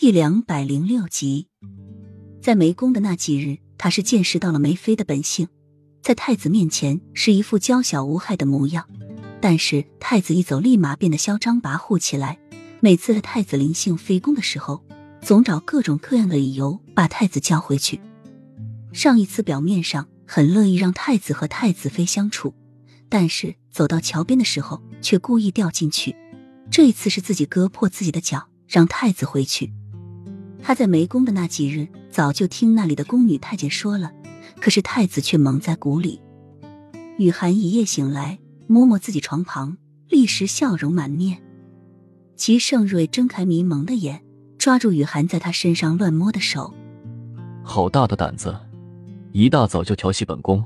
第两百零六集，在梅宫的那几日，他是见识到了梅妃的本性，在太子面前是一副娇小无害的模样，但是太子一走，立马变得嚣张跋扈起来。每次太子临幸妃宫的时候，总找各种各样的理由把太子叫回去。上一次表面上很乐意让太子和太子妃相处，但是走到桥边的时候却故意掉进去。这一次是自己割破自己的脚，让太子回去。他在梅宫的那几日，早就听那里的宫女太监说了，可是太子却蒙在鼓里。雨涵一夜醒来，摸摸自己床旁，立时笑容满面。齐盛瑞睁开迷蒙的眼，抓住雨涵在他身上乱摸的手。好大的胆子，一大早就调戏本宫，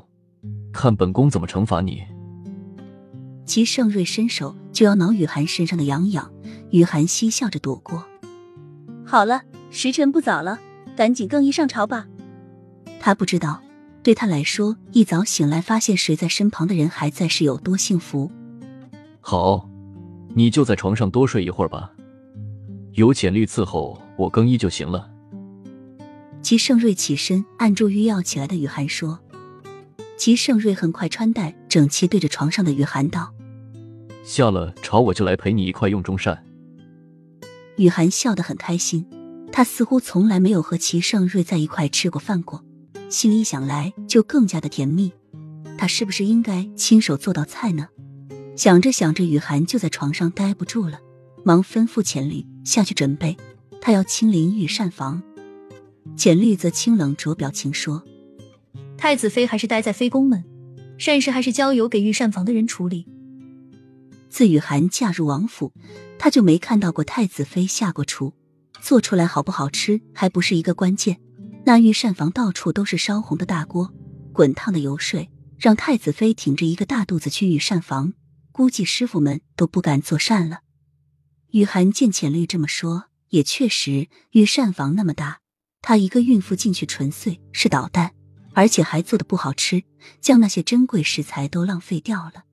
看本宫怎么惩罚你！齐盛瑞伸手就要挠雨涵身上的痒痒，雨涵嬉笑着躲过。好了。时辰不早了，赶紧更衣上朝吧。他不知道，对他来说，一早醒来发现谁在身旁的人还在是有多幸福。好，你就在床上多睡一会儿吧，有浅绿伺候我更衣就行了。齐盛瑞起身按住欲要起来的雨涵说。齐盛瑞很快穿戴整齐，对着床上的雨涵道：“下了朝我就来陪你一块用中膳。”雨涵笑得很开心。他似乎从来没有和齐盛瑞在一块吃过饭过，心里想来就更加的甜蜜。他是不是应该亲手做道菜呢？想着想着，雨涵就在床上待不住了，忙吩咐浅绿下去准备，他要清临御膳房。浅绿则清冷着表情说：“太子妃还是待在妃宫门，膳食还是交由给御膳房的人处理。”自雨涵嫁入王府，他就没看到过太子妃下过厨。做出来好不好吃还不是一个关键，那御膳房到处都是烧红的大锅，滚烫的油水，让太子妃挺着一个大肚子去御膳房，估计师傅们都不敢做膳了。雨涵见浅绿这么说，也确实，御膳房那么大，她一个孕妇进去纯粹是捣蛋，而且还做的不好吃，将那些珍贵食材都浪费掉了。